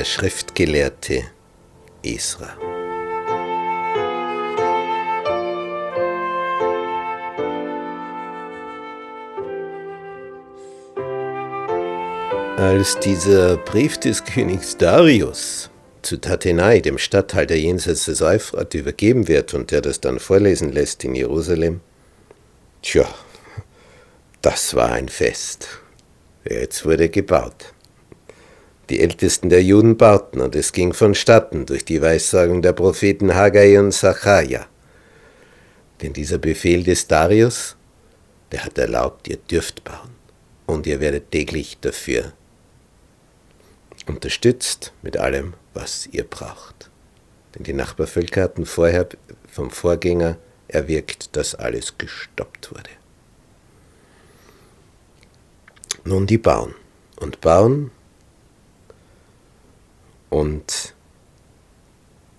Der Schriftgelehrte Esra. Als dieser Brief des Königs Darius zu Tatenai, dem Statthalter jenseits des Euphrat, übergeben wird und der das dann vorlesen lässt in Jerusalem, tja, das war ein Fest. Jetzt wurde gebaut. Die Ältesten der Juden bauten und es ging vonstatten durch die Weissagung der Propheten Haggai und Sacharja. Denn dieser Befehl des Darius, der hat erlaubt, ihr dürft bauen und ihr werdet täglich dafür unterstützt mit allem, was ihr braucht. Denn die Nachbarvölker hatten vorher vom Vorgänger erwirkt, dass alles gestoppt wurde. Nun die bauen und bauen und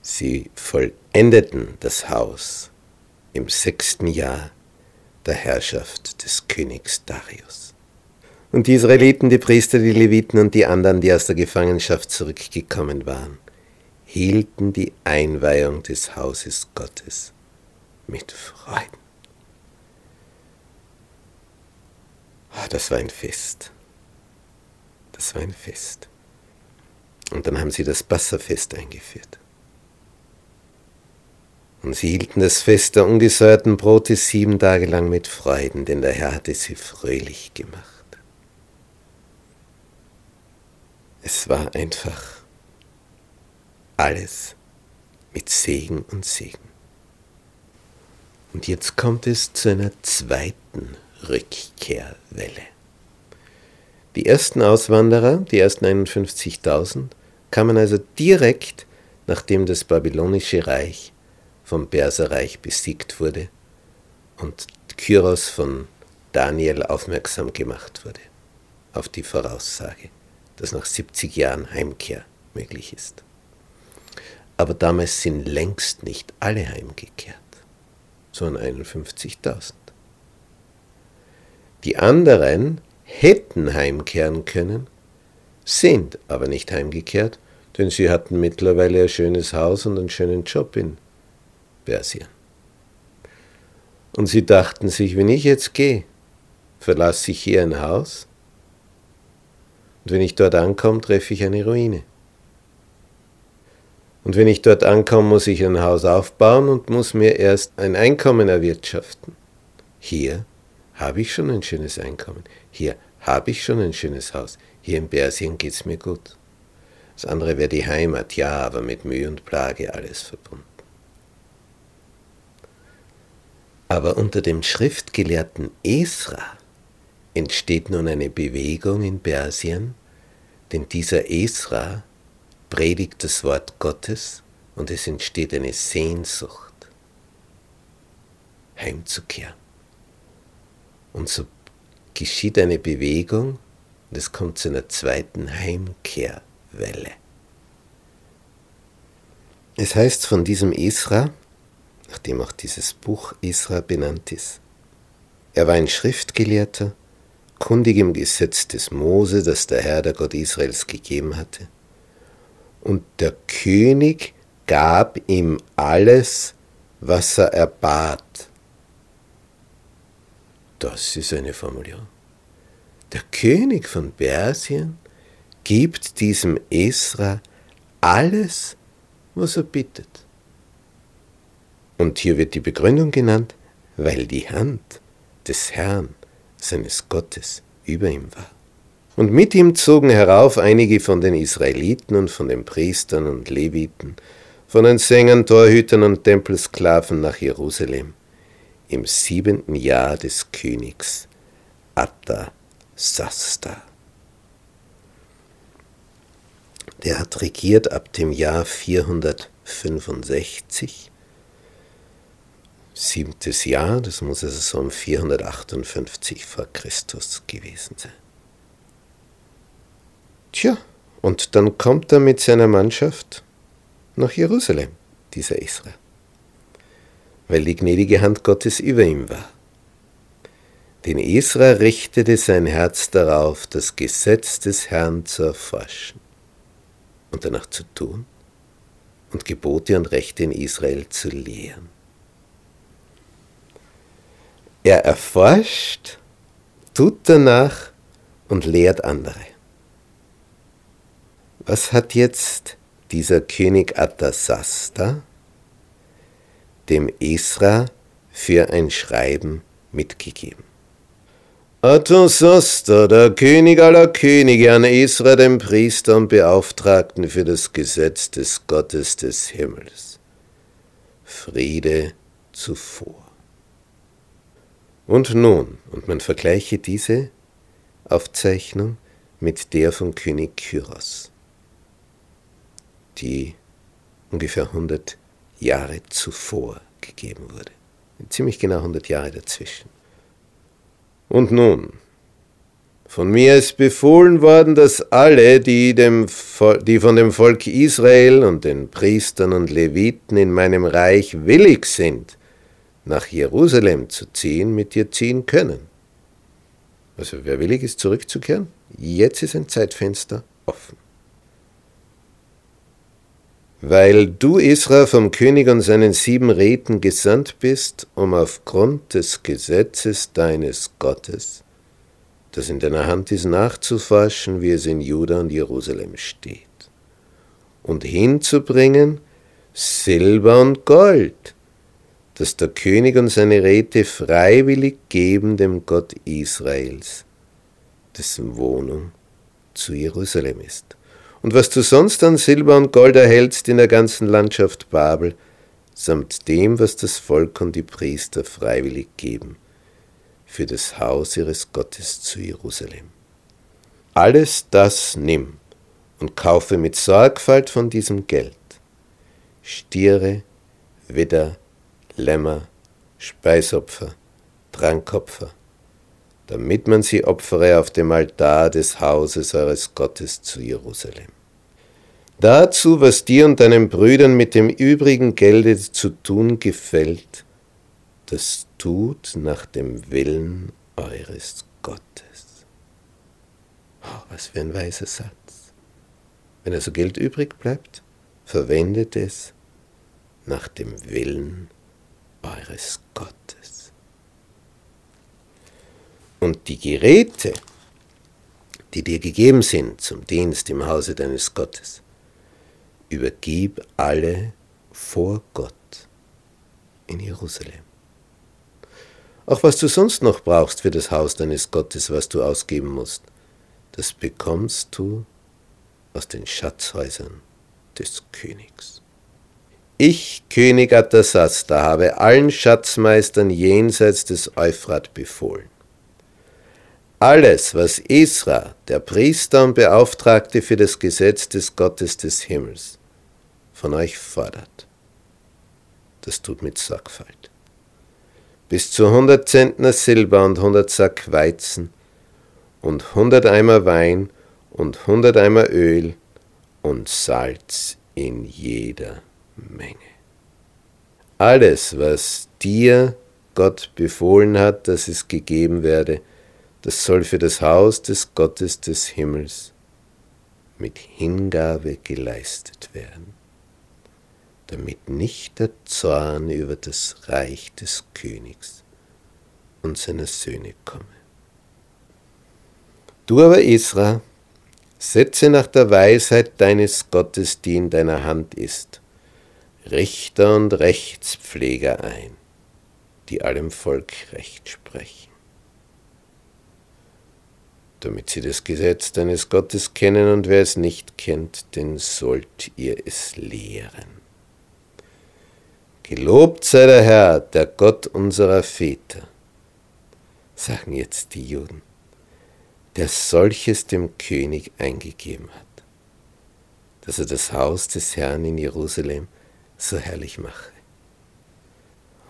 sie vollendeten das Haus im sechsten Jahr der Herrschaft des Königs Darius. Und die Israeliten, die Priester, die Leviten und die anderen, die aus der Gefangenschaft zurückgekommen waren, hielten die Einweihung des Hauses Gottes mit Freuden. Oh, das war ein Fest. Das war ein Fest. Und dann haben sie das Passafest eingeführt. Und sie hielten das Fest der ungesäuerten Brote sieben Tage lang mit Freuden, denn der Herr hatte sie fröhlich gemacht. Es war einfach alles mit Segen und Segen. Und jetzt kommt es zu einer zweiten Rückkehrwelle. Die ersten Auswanderer, die ersten 51.000, kamen also direkt, nachdem das babylonische Reich vom Perserreich besiegt wurde und Kyros von Daniel aufmerksam gemacht wurde auf die Voraussage dass nach 70 Jahren Heimkehr möglich ist. Aber damals sind längst nicht alle heimgekehrt, sondern 51.000. Die anderen hätten heimkehren können, sind aber nicht heimgekehrt, denn sie hatten mittlerweile ein schönes Haus und einen schönen Job in Persien. Und sie dachten sich, wenn ich jetzt gehe, verlasse ich hier ein Haus und wenn ich dort ankomme, treffe ich eine Ruine. Und wenn ich dort ankomme, muss ich ein Haus aufbauen und muss mir erst ein Einkommen erwirtschaften. Hier habe ich schon ein schönes Einkommen. Hier habe ich schon ein schönes Haus. Hier in Persien geht es mir gut. Das andere wäre die Heimat, ja, aber mit Mühe und Plage alles verbunden. Aber unter dem Schriftgelehrten Esra entsteht nun eine Bewegung in Persien, denn dieser Esra predigt das Wort Gottes und es entsteht eine Sehnsucht, heimzukehren. Und so geschieht eine Bewegung und es kommt zu einer zweiten Heimkehrwelle. Es heißt von diesem Esra, nachdem auch dieses Buch Esra benannt ist, er war ein Schriftgelehrter, kundig im Gesetz des Mose, das der Herr, der Gott Israels, gegeben hatte. Und der König gab ihm alles, was er erbat. Das ist eine Formulierung. Der König von Persien gibt diesem Esra alles, was er bittet. Und hier wird die Begründung genannt, weil die Hand des Herrn seines Gottes über ihm war. Und mit ihm zogen herauf einige von den Israeliten und von den Priestern und Leviten, von den Sängern, Torhütern und Tempelsklaven nach Jerusalem, im siebenten Jahr des Königs Atasasta. Der hat regiert ab dem Jahr 465 siebtes Jahr, das muss also so um 458 vor Christus gewesen sein. Tja, und dann kommt er mit seiner Mannschaft nach Jerusalem, dieser Israel, weil die gnädige Hand Gottes über ihm war. Denn Israel richtete sein Herz darauf, das Gesetz des Herrn zu erforschen. und danach zu tun und Gebote und Rechte in Israel zu lehren. Er erforscht, tut danach und lehrt andere. Was hat jetzt dieser König Atasasta dem Esra für ein Schreiben mitgegeben? Atasasta, der König aller Könige, an Esra, dem Priester und Beauftragten für das Gesetz des Gottes des Himmels. Friede zuvor. Und nun, und man vergleiche diese Aufzeichnung mit der von König Kyros, die ungefähr 100 Jahre zuvor gegeben wurde. Ziemlich genau 100 Jahre dazwischen. Und nun, von mir ist befohlen worden, dass alle, die, dem, die von dem Volk Israel und den Priestern und Leviten in meinem Reich willig sind, nach Jerusalem zu ziehen, mit dir ziehen können. Also wer willig ist, zurückzukehren, jetzt ist ein Zeitfenster offen. Weil du, Israel, vom König und seinen sieben Räten gesandt bist, um aufgrund des Gesetzes deines Gottes, das in deiner Hand ist, nachzuforschen, wie es in Juda und Jerusalem steht, und hinzubringen Silber und Gold, dass der König und seine Räte freiwillig geben dem Gott Israels, dessen Wohnung zu Jerusalem ist. Und was du sonst an Silber und Gold erhältst in der ganzen Landschaft Babel, samt dem, was das Volk und die Priester freiwillig geben, für das Haus ihres Gottes zu Jerusalem. Alles das nimm und kaufe mit Sorgfalt von diesem Geld Stiere, Widder, Lämmer, Speisopfer, Trankopfer, damit man sie opfere auf dem Altar des Hauses eures Gottes zu Jerusalem. Dazu, was dir und deinen Brüdern mit dem übrigen Gelde zu tun gefällt, das tut nach dem Willen eures Gottes. Oh, was für ein weiser Satz. Wenn also Geld übrig bleibt, verwendet es nach dem Willen eures Gottes. Und die Geräte, die dir gegeben sind zum Dienst im Hause deines Gottes, übergib alle vor Gott in Jerusalem. Auch was du sonst noch brauchst für das Haus deines Gottes, was du ausgeben musst, das bekommst du aus den Schatzhäusern des Königs. Ich, König Atasasta, habe allen Schatzmeistern jenseits des Euphrat befohlen. Alles, was Esra, der Priester und Beauftragte für das Gesetz des Gottes des Himmels, von euch fordert, das tut mit Sorgfalt. Bis zu hundert Zentner Silber und hundert Sack Weizen und hundert Eimer Wein und hundert Eimer Öl und Salz in jeder Menge. Alles, was dir Gott befohlen hat, dass es gegeben werde, das soll für das Haus des Gottes des Himmels mit Hingabe geleistet werden, damit nicht der Zorn über das Reich des Königs und seiner Söhne komme. Du aber, Isra, setze nach der Weisheit deines Gottes, die in deiner Hand ist, Richter und Rechtspfleger ein, die allem Volk Recht sprechen, damit sie das Gesetz deines Gottes kennen und wer es nicht kennt, den sollt ihr es lehren. Gelobt sei der Herr, der Gott unserer Väter, sagen jetzt die Juden, der solches dem König eingegeben hat, dass er das Haus des Herrn in Jerusalem so herrlich mache.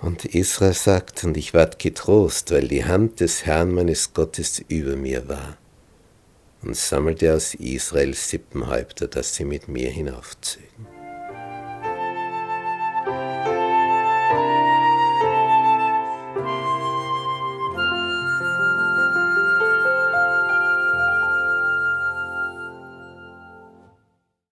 Und Israel sagt, und ich ward getrost, weil die Hand des Herrn meines Gottes über mir war, und sammelte aus Israel Sippenhäupter, dass sie mit mir hinaufzögen.